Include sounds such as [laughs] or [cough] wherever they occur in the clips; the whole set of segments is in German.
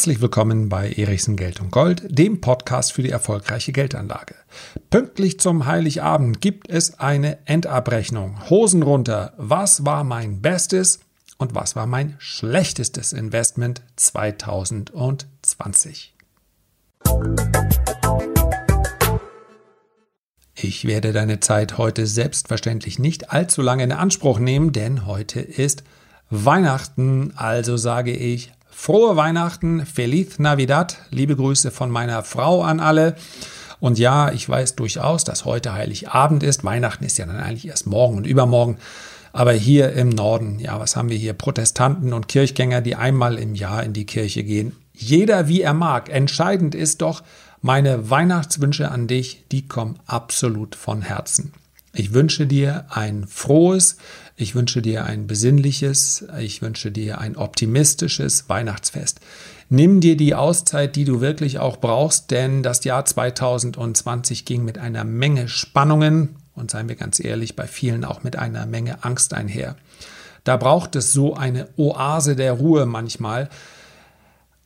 Herzlich willkommen bei Erichsen Geld und Gold, dem Podcast für die erfolgreiche Geldanlage. Pünktlich zum Heiligabend gibt es eine Endabrechnung. Hosen runter. Was war mein bestes und was war mein schlechtestes Investment 2020? Ich werde deine Zeit heute selbstverständlich nicht allzu lange in Anspruch nehmen, denn heute ist Weihnachten, also sage ich Frohe Weihnachten, Feliz Navidad, liebe Grüße von meiner Frau an alle. Und ja, ich weiß durchaus, dass heute Heiligabend ist. Weihnachten ist ja dann eigentlich erst morgen und übermorgen. Aber hier im Norden, ja, was haben wir hier? Protestanten und Kirchgänger, die einmal im Jahr in die Kirche gehen. Jeder wie er mag. Entscheidend ist doch, meine Weihnachtswünsche an dich, die kommen absolut von Herzen. Ich wünsche dir ein frohes, ich wünsche dir ein besinnliches, ich wünsche dir ein optimistisches Weihnachtsfest. Nimm dir die Auszeit, die du wirklich auch brauchst, denn das Jahr 2020 ging mit einer Menge Spannungen und seien wir ganz ehrlich, bei vielen auch mit einer Menge Angst einher. Da braucht es so eine Oase der Ruhe manchmal.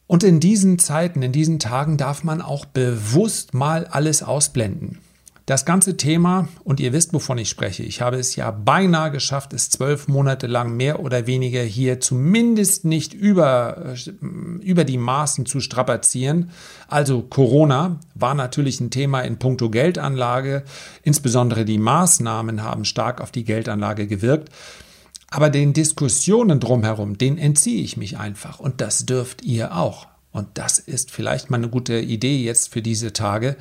Und in diesen Zeiten, in diesen Tagen darf man auch bewusst mal alles ausblenden. Das ganze Thema, und ihr wisst, wovon ich spreche, ich habe es ja beinahe geschafft, es zwölf Monate lang mehr oder weniger hier zumindest nicht über, äh, über die Maßen zu strapazieren. Also Corona war natürlich ein Thema in puncto Geldanlage. Insbesondere die Maßnahmen haben stark auf die Geldanlage gewirkt. Aber den Diskussionen drumherum, den entziehe ich mich einfach. Und das dürft ihr auch. Und das ist vielleicht mal eine gute Idee jetzt für diese Tage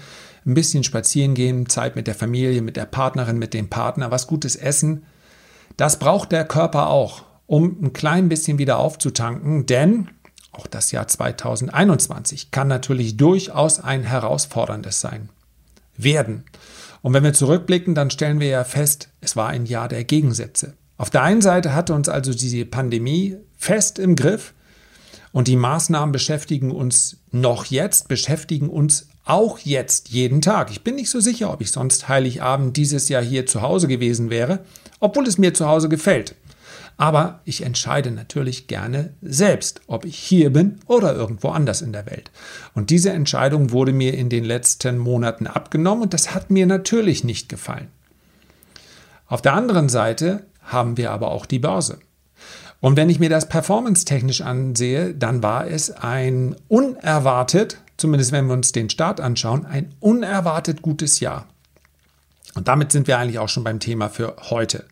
ein bisschen spazieren gehen, Zeit mit der Familie, mit der Partnerin, mit dem Partner, was Gutes essen. Das braucht der Körper auch, um ein klein bisschen wieder aufzutanken, denn auch das Jahr 2021 kann natürlich durchaus ein herausforderndes sein. Werden. Und wenn wir zurückblicken, dann stellen wir ja fest, es war ein Jahr der Gegensätze. Auf der einen Seite hatte uns also diese Pandemie fest im Griff und die Maßnahmen beschäftigen uns noch jetzt, beschäftigen uns auch jetzt jeden Tag. Ich bin nicht so sicher, ob ich sonst Heiligabend dieses Jahr hier zu Hause gewesen wäre, obwohl es mir zu Hause gefällt. Aber ich entscheide natürlich gerne selbst, ob ich hier bin oder irgendwo anders in der Welt. Und diese Entscheidung wurde mir in den letzten Monaten abgenommen und das hat mir natürlich nicht gefallen. Auf der anderen Seite haben wir aber auch die Börse. Und wenn ich mir das performance-technisch ansehe, dann war es ein unerwartet zumindest wenn wir uns den Start anschauen, ein unerwartet gutes Jahr. Und damit sind wir eigentlich auch schon beim Thema für heute.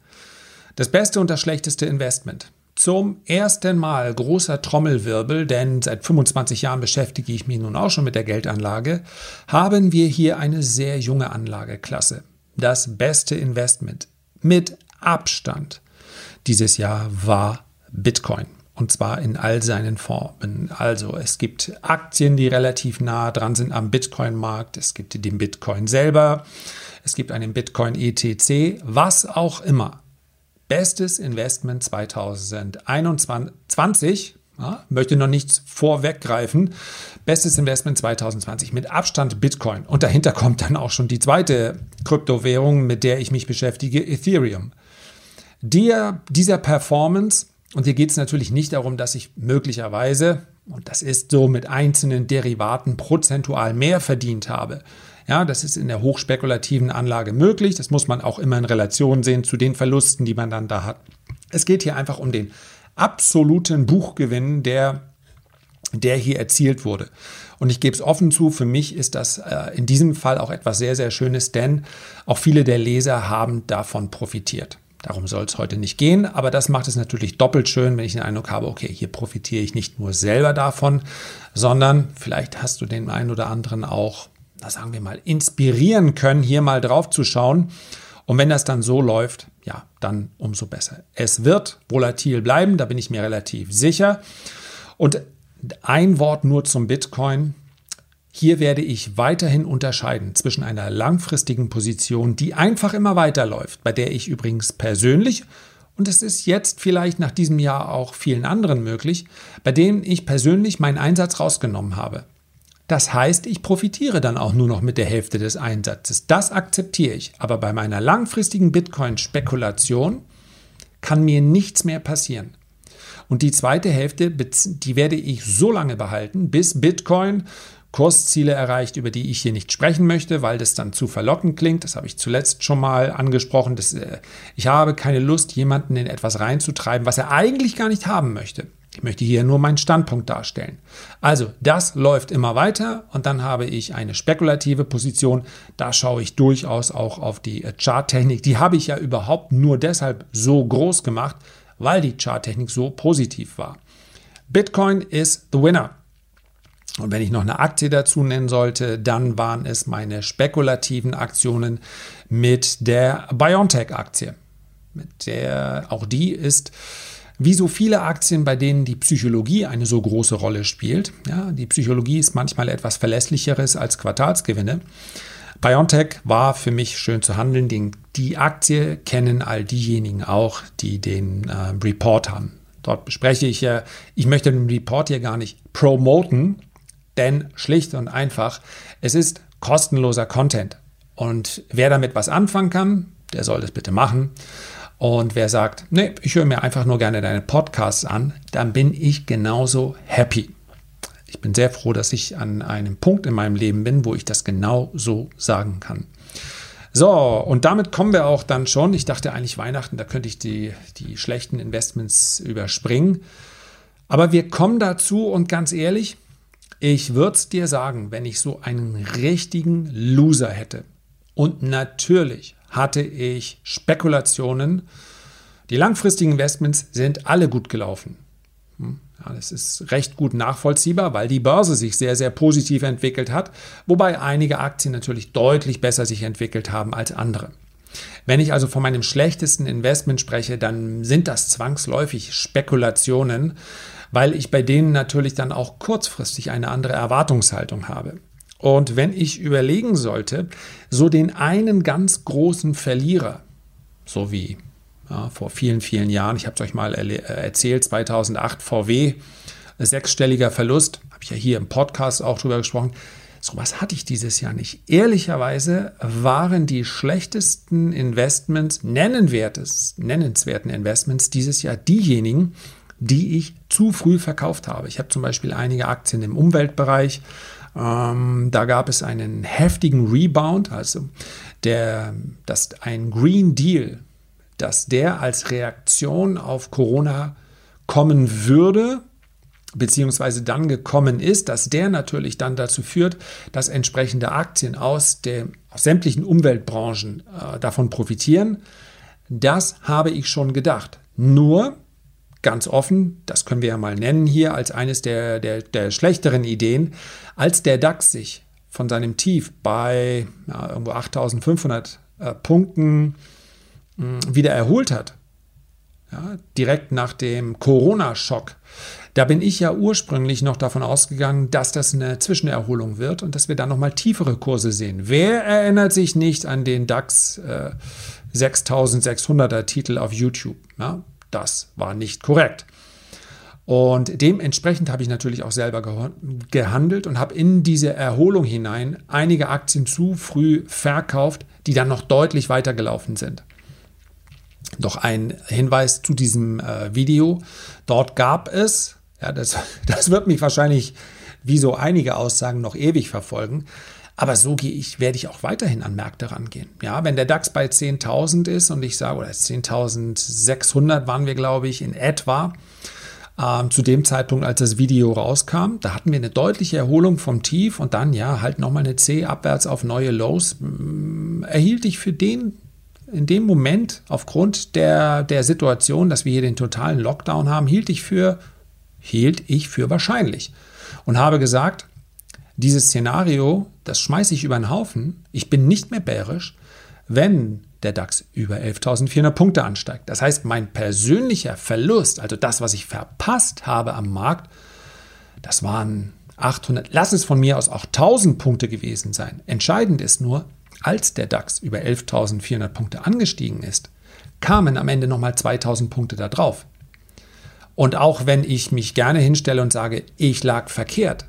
Das beste und das schlechteste Investment. Zum ersten Mal großer Trommelwirbel, denn seit 25 Jahren beschäftige ich mich nun auch schon mit der Geldanlage, haben wir hier eine sehr junge Anlageklasse. Das beste Investment mit Abstand dieses Jahr war Bitcoin und zwar in all seinen Formen. Also es gibt Aktien, die relativ nah dran sind am Bitcoin-Markt, es gibt den Bitcoin selber, es gibt einen Bitcoin ETC, was auch immer. Bestes Investment 2021, ja, möchte noch nichts vorweggreifen. Bestes Investment 2020 mit Abstand Bitcoin. Und dahinter kommt dann auch schon die zweite Kryptowährung, mit der ich mich beschäftige, Ethereum. Der, dieser Performance und hier geht es natürlich nicht darum, dass ich möglicherweise, und das ist so mit einzelnen Derivaten prozentual mehr verdient habe. Ja, das ist in der hochspekulativen Anlage möglich. Das muss man auch immer in Relation sehen zu den Verlusten, die man dann da hat. Es geht hier einfach um den absoluten Buchgewinn, der, der hier erzielt wurde. Und ich gebe es offen zu, für mich ist das äh, in diesem Fall auch etwas sehr, sehr Schönes, denn auch viele der Leser haben davon profitiert. Darum soll es heute nicht gehen, aber das macht es natürlich doppelt schön, wenn ich den Eindruck habe, okay, hier profitiere ich nicht nur selber davon, sondern vielleicht hast du den einen oder anderen auch, da sagen wir mal, inspirieren können, hier mal drauf zu schauen. Und wenn das dann so läuft, ja, dann umso besser. Es wird volatil bleiben, da bin ich mir relativ sicher. Und ein Wort nur zum Bitcoin. Hier werde ich weiterhin unterscheiden zwischen einer langfristigen Position, die einfach immer weiterläuft, bei der ich übrigens persönlich, und es ist jetzt vielleicht nach diesem Jahr auch vielen anderen möglich, bei denen ich persönlich meinen Einsatz rausgenommen habe. Das heißt, ich profitiere dann auch nur noch mit der Hälfte des Einsatzes. Das akzeptiere ich. Aber bei meiner langfristigen Bitcoin-Spekulation kann mir nichts mehr passieren. Und die zweite Hälfte, die werde ich so lange behalten, bis Bitcoin Kursziele erreicht, über die ich hier nicht sprechen möchte, weil das dann zu verlockend klingt. Das habe ich zuletzt schon mal angesprochen. Das, äh, ich habe keine Lust, jemanden in etwas reinzutreiben, was er eigentlich gar nicht haben möchte. Ich möchte hier nur meinen Standpunkt darstellen. Also, das läuft immer weiter und dann habe ich eine spekulative Position. Da schaue ich durchaus auch auf die äh, Charttechnik. Die habe ich ja überhaupt nur deshalb so groß gemacht, weil die Charttechnik so positiv war. Bitcoin ist the winner. Und wenn ich noch eine Aktie dazu nennen sollte, dann waren es meine spekulativen Aktionen mit der BioNTech-Aktie. Mit der, auch die ist wie so viele Aktien, bei denen die Psychologie eine so große Rolle spielt. Ja, die Psychologie ist manchmal etwas verlässlicheres als Quartalsgewinne. BioNTech war für mich schön zu handeln. Den, die Aktie kennen all diejenigen auch, die den äh, Report haben. Dort bespreche ich ja, ich möchte den Report hier gar nicht promoten, denn schlicht und einfach, es ist kostenloser Content. Und wer damit was anfangen kann, der soll das bitte machen. Und wer sagt, nee, ich höre mir einfach nur gerne deine Podcasts an, dann bin ich genauso happy. Ich bin sehr froh, dass ich an einem Punkt in meinem Leben bin, wo ich das genau so sagen kann. So, und damit kommen wir auch dann schon. Ich dachte eigentlich Weihnachten, da könnte ich die, die schlechten Investments überspringen. Aber wir kommen dazu und ganz ehrlich, ich würde es dir sagen, wenn ich so einen richtigen Loser hätte. Und natürlich hatte ich Spekulationen. Die langfristigen Investments sind alle gut gelaufen. Hm, ja, das ist recht gut nachvollziehbar, weil die Börse sich sehr, sehr positiv entwickelt hat, wobei einige Aktien natürlich deutlich besser sich entwickelt haben als andere. Wenn ich also von meinem schlechtesten Investment spreche, dann sind das zwangsläufig Spekulationen, weil ich bei denen natürlich dann auch kurzfristig eine andere Erwartungshaltung habe. Und wenn ich überlegen sollte, so den einen ganz großen Verlierer, so wie ja, vor vielen, vielen Jahren, ich habe es euch mal erzählt, 2008 VW, sechsstelliger Verlust, habe ich ja hier im Podcast auch drüber gesprochen, so was hatte ich dieses Jahr nicht. Ehrlicherweise waren die schlechtesten Investments, nennenswertes, nennenswerten Investments dieses Jahr diejenigen, die ich zu früh verkauft habe. Ich habe zum Beispiel einige Aktien im Umweltbereich. Ähm, da gab es einen heftigen Rebound, also der, dass ein Green Deal, dass der als Reaktion auf Corona kommen würde, beziehungsweise dann gekommen ist, dass der natürlich dann dazu führt, dass entsprechende Aktien aus, dem, aus sämtlichen Umweltbranchen äh, davon profitieren. Das habe ich schon gedacht. Nur ganz offen, das können wir ja mal nennen hier als eines der, der, der schlechteren Ideen, als der DAX sich von seinem Tief bei ja, irgendwo 8500 äh, Punkten mh, hm, wieder erholt hat, ja, direkt nach dem Corona-Schock, da bin ich ja ursprünglich noch davon ausgegangen, dass das eine Zwischenerholung wird und dass wir dann nochmal tiefere Kurse sehen. Wer erinnert sich nicht an den DAX äh, 6600er Titel auf YouTube? Ja, das war nicht korrekt. Und dementsprechend habe ich natürlich auch selber gehandelt und habe in diese Erholung hinein einige Aktien zu früh verkauft, die dann noch deutlich weitergelaufen sind. Doch ein Hinweis zu diesem äh, Video. Dort gab es, ja, das, [laughs] das wird mich wahrscheinlich wie so einige Aussagen noch ewig verfolgen, aber so gehe ich, werde ich auch weiterhin an Märkte rangehen. Ja, wenn der DAX bei 10.000 ist und ich sage, oder 10.600 waren wir, glaube ich, in etwa, ähm, zu dem Zeitpunkt, als das Video rauskam, da hatten wir eine deutliche Erholung vom Tief und dann, ja, halt nochmal eine C abwärts auf neue Lows, mm, erhielt ich für den in dem Moment, aufgrund der, der Situation, dass wir hier den totalen Lockdown haben, hielt ich für, hielt ich für wahrscheinlich. Und habe gesagt, dieses Szenario, das schmeiße ich über den Haufen. Ich bin nicht mehr bärisch, wenn der DAX über 11.400 Punkte ansteigt. Das heißt, mein persönlicher Verlust, also das, was ich verpasst habe am Markt, das waren 800, lass es von mir aus auch 1000 Punkte gewesen sein. Entscheidend ist nur, als der DAX über 11.400 Punkte angestiegen ist, kamen am Ende nochmal 2000 Punkte da drauf. Und auch wenn ich mich gerne hinstelle und sage, ich lag verkehrt,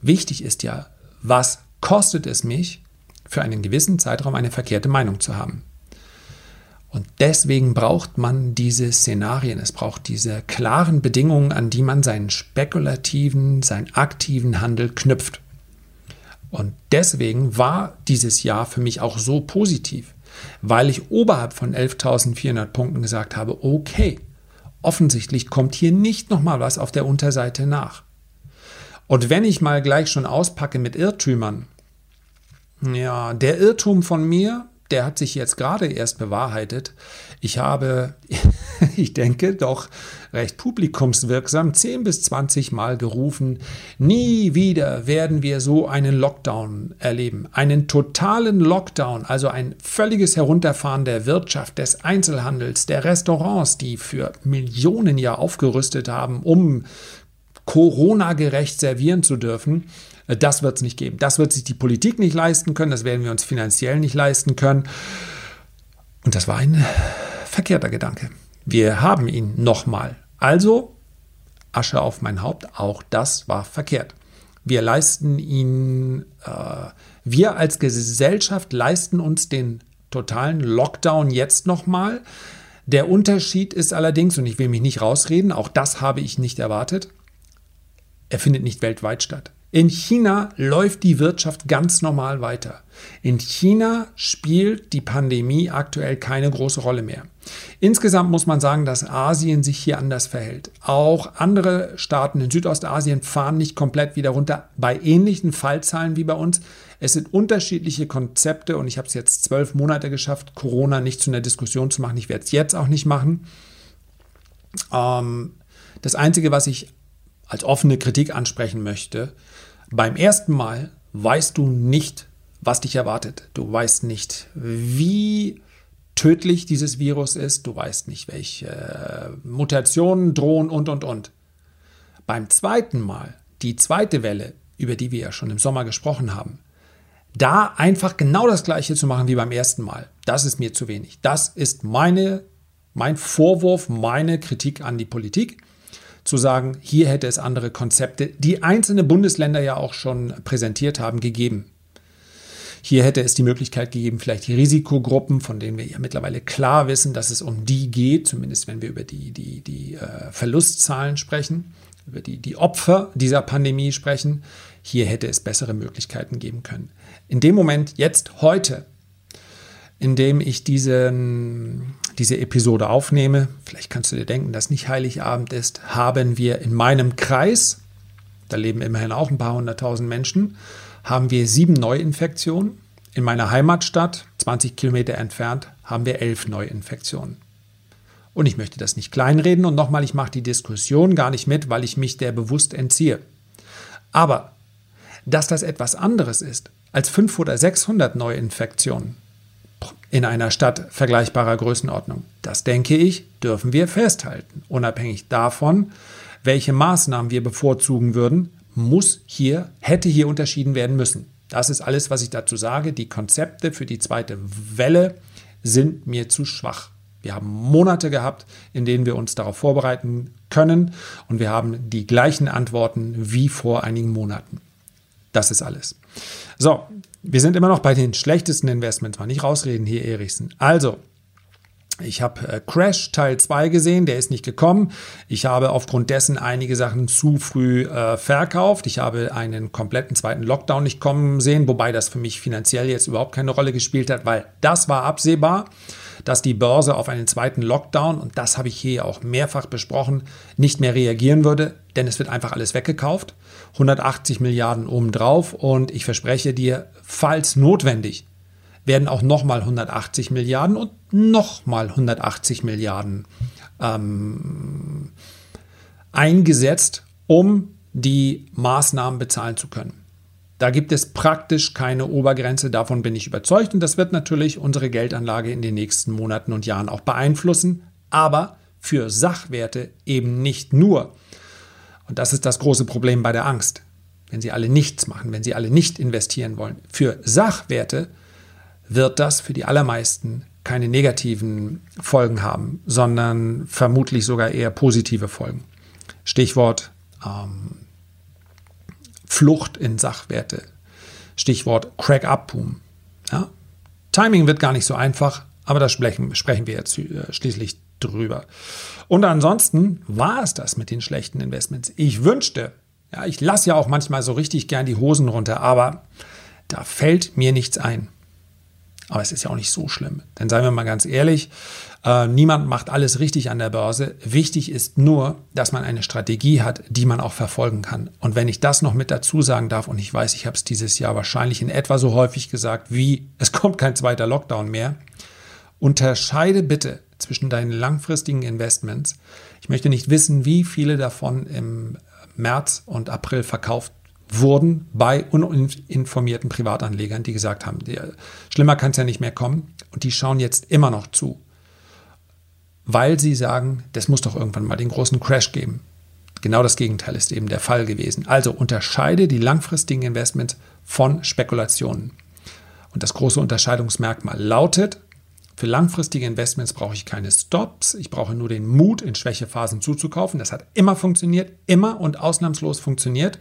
Wichtig ist ja, was kostet es mich, für einen gewissen Zeitraum eine verkehrte Meinung zu haben. Und deswegen braucht man diese Szenarien, es braucht diese klaren Bedingungen, an die man seinen spekulativen, seinen aktiven Handel knüpft. Und deswegen war dieses Jahr für mich auch so positiv, weil ich oberhalb von 11.400 Punkten gesagt habe, okay, offensichtlich kommt hier nicht nochmal was auf der Unterseite nach. Und wenn ich mal gleich schon auspacke mit Irrtümern, ja, der Irrtum von mir, der hat sich jetzt gerade erst bewahrheitet. Ich habe, [laughs] ich denke, doch recht publikumswirksam 10 bis 20 Mal gerufen, nie wieder werden wir so einen Lockdown erleben. Einen totalen Lockdown, also ein völliges Herunterfahren der Wirtschaft, des Einzelhandels, der Restaurants, die für Millionen ja aufgerüstet haben, um Corona-gerecht servieren zu dürfen. Das wird es nicht geben. Das wird sich die Politik nicht leisten können, das werden wir uns finanziell nicht leisten können. Und das war ein verkehrter Gedanke. Wir haben ihn nochmal. Also Asche auf mein Haupt, auch das war verkehrt. Wir leisten ihn, äh, wir als Gesellschaft leisten uns den totalen Lockdown jetzt nochmal. Der Unterschied ist allerdings, und ich will mich nicht rausreden, auch das habe ich nicht erwartet, er findet nicht weltweit statt. In China läuft die Wirtschaft ganz normal weiter. In China spielt die Pandemie aktuell keine große Rolle mehr. Insgesamt muss man sagen, dass Asien sich hier anders verhält. Auch andere Staaten in Südostasien fahren nicht komplett wieder runter bei ähnlichen Fallzahlen wie bei uns. Es sind unterschiedliche Konzepte und ich habe es jetzt zwölf Monate geschafft, Corona nicht zu einer Diskussion zu machen. Ich werde es jetzt auch nicht machen. Ähm, das Einzige, was ich als offene Kritik ansprechen möchte. Beim ersten Mal weißt du nicht, was dich erwartet. Du weißt nicht, wie tödlich dieses Virus ist. Du weißt nicht, welche äh, Mutationen drohen und, und, und. Beim zweiten Mal, die zweite Welle, über die wir ja schon im Sommer gesprochen haben, da einfach genau das Gleiche zu machen wie beim ersten Mal, das ist mir zu wenig. Das ist meine, mein Vorwurf, meine Kritik an die Politik zu sagen, hier hätte es andere Konzepte, die einzelne Bundesländer ja auch schon präsentiert haben, gegeben. Hier hätte es die Möglichkeit gegeben, vielleicht die Risikogruppen, von denen wir ja mittlerweile klar wissen, dass es um die geht, zumindest wenn wir über die, die, die äh, Verlustzahlen sprechen, über die, die Opfer dieser Pandemie sprechen. Hier hätte es bessere Möglichkeiten geben können. In dem Moment, jetzt, heute, in dem ich diesen, diese Episode aufnehme, vielleicht kannst du dir denken, dass nicht Heiligabend ist, haben wir in meinem Kreis, da leben immerhin auch ein paar hunderttausend Menschen, haben wir sieben Neuinfektionen. In meiner Heimatstadt, 20 Kilometer entfernt, haben wir elf Neuinfektionen. Und ich möchte das nicht kleinreden und nochmal, ich mache die Diskussion gar nicht mit, weil ich mich der bewusst entziehe. Aber dass das etwas anderes ist als 500 oder 600 Neuinfektionen, in einer Stadt vergleichbarer Größenordnung. Das denke ich, dürfen wir festhalten. Unabhängig davon, welche Maßnahmen wir bevorzugen würden, muss hier, hätte hier unterschieden werden müssen. Das ist alles, was ich dazu sage. Die Konzepte für die zweite Welle sind mir zu schwach. Wir haben Monate gehabt, in denen wir uns darauf vorbereiten können und wir haben die gleichen Antworten wie vor einigen Monaten. Das ist alles. So, wir sind immer noch bei den schlechtesten Investments. Mal nicht rausreden hier, Erichsen. Also, ich habe äh, Crash Teil 2 gesehen, der ist nicht gekommen. Ich habe aufgrund dessen einige Sachen zu früh äh, verkauft. Ich habe einen kompletten zweiten Lockdown nicht kommen sehen, wobei das für mich finanziell jetzt überhaupt keine Rolle gespielt hat, weil das war absehbar, dass die Börse auf einen zweiten Lockdown, und das habe ich hier auch mehrfach besprochen, nicht mehr reagieren würde, denn es wird einfach alles weggekauft. 180 Milliarden obendrauf und ich verspreche dir, falls notwendig, werden auch nochmal 180 Milliarden und nochmal 180 Milliarden ähm, eingesetzt, um die Maßnahmen bezahlen zu können. Da gibt es praktisch keine Obergrenze, davon bin ich überzeugt und das wird natürlich unsere Geldanlage in den nächsten Monaten und Jahren auch beeinflussen, aber für Sachwerte eben nicht nur. Und das ist das große Problem bei der Angst. Wenn sie alle nichts machen, wenn sie alle nicht investieren wollen. Für Sachwerte wird das für die allermeisten keine negativen Folgen haben, sondern vermutlich sogar eher positive Folgen. Stichwort ähm, Flucht in Sachwerte. Stichwort Crack-Up-Boom. Ja? Timing wird gar nicht so einfach, Aber da sprechen, sprechen wir jetzt äh, schließlich drüber. Und ansonsten war es das mit den schlechten Investments. Ich wünschte, ja, ich lasse ja auch manchmal so richtig gern die Hosen runter, aber da fällt mir nichts ein. Aber es ist ja auch nicht so schlimm. Denn seien wir mal ganz ehrlich, äh, niemand macht alles richtig an der Börse. Wichtig ist nur, dass man eine Strategie hat, die man auch verfolgen kann. Und wenn ich das noch mit dazu sagen darf, und ich weiß, ich habe es dieses Jahr wahrscheinlich in etwa so häufig gesagt, wie [laughs] es kommt kein zweiter Lockdown mehr, unterscheide bitte zwischen deinen langfristigen Investments. Ich möchte nicht wissen, wie viele davon im März und April verkauft wurden bei uninformierten Privatanlegern, die gesagt haben, schlimmer kann es ja nicht mehr kommen. Und die schauen jetzt immer noch zu, weil sie sagen, das muss doch irgendwann mal den großen Crash geben. Genau das Gegenteil ist eben der Fall gewesen. Also unterscheide die langfristigen Investments von Spekulationen. Und das große Unterscheidungsmerkmal lautet, für langfristige Investments brauche ich keine Stops. Ich brauche nur den Mut, in Schwächephasen zuzukaufen. Das hat immer funktioniert, immer und ausnahmslos funktioniert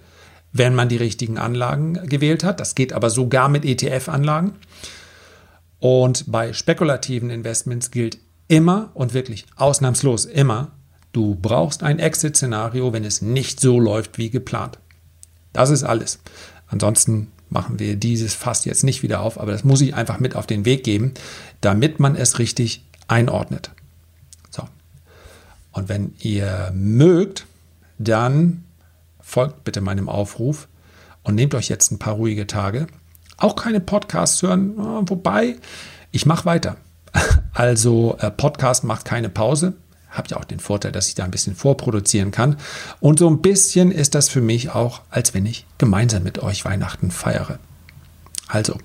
wenn man die richtigen Anlagen gewählt hat. Das geht aber sogar mit ETF-Anlagen. Und bei spekulativen Investments gilt immer und wirklich ausnahmslos immer, du brauchst ein Exit-Szenario, wenn es nicht so läuft wie geplant. Das ist alles. Ansonsten machen wir dieses Fass jetzt nicht wieder auf, aber das muss ich einfach mit auf den Weg geben, damit man es richtig einordnet. So. Und wenn ihr mögt, dann folgt bitte meinem Aufruf und nehmt euch jetzt ein paar ruhige Tage. Auch keine Podcasts hören, wobei ich mache weiter. [laughs] Also äh, Podcast macht keine Pause. Habt ja auch den Vorteil, dass ich da ein bisschen vorproduzieren kann. Und so ein bisschen ist das für mich auch, als wenn ich gemeinsam mit euch Weihnachten feiere. Also,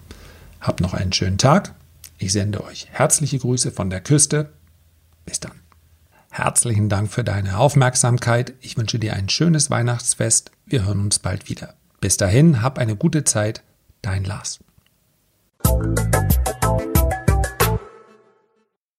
habt noch einen schönen Tag. Ich sende euch herzliche Grüße von der Küste. Bis dann. Herzlichen Dank für deine Aufmerksamkeit. Ich wünsche dir ein schönes Weihnachtsfest. Wir hören uns bald wieder. Bis dahin, hab eine gute Zeit. Dein Lars.